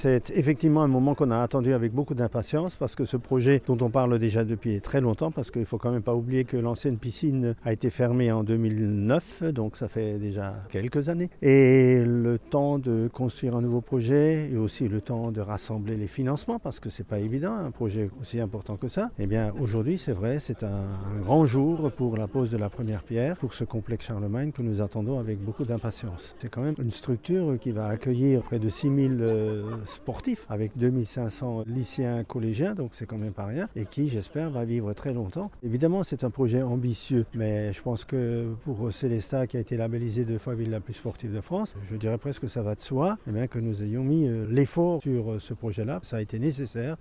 c'est effectivement un moment qu'on a attendu avec beaucoup d'impatience parce que ce projet dont on parle déjà depuis très longtemps, parce qu'il faut quand même pas oublier que l'ancienne piscine a été fermée en 2009, donc ça fait déjà quelques années. Et le temps de construire un nouveau projet et aussi le temps de rassembler les financements, parce que c'est pas évident, un projet aussi important que ça. Eh bien, aujourd'hui, c'est vrai, c'est un, grand jour pour la pose de la première pierre pour ce complexe Charlemagne que nous attendons avec beaucoup d'impatience. C'est quand même une structure qui va accueillir près de 6000 euh, sportifs avec 2500 lycéens collégiens, donc c'est quand même pas rien, et qui, j'espère, va vivre très longtemps. Évidemment, c'est un projet ambitieux, mais je pense que pour Célestat, qui a été labellisé deux fois ville la plus sportive de France, je dirais presque que ça va de soi, et bien que nous ayons mis euh, l'effort sur euh, ce projet-là. Ça a été nécessaire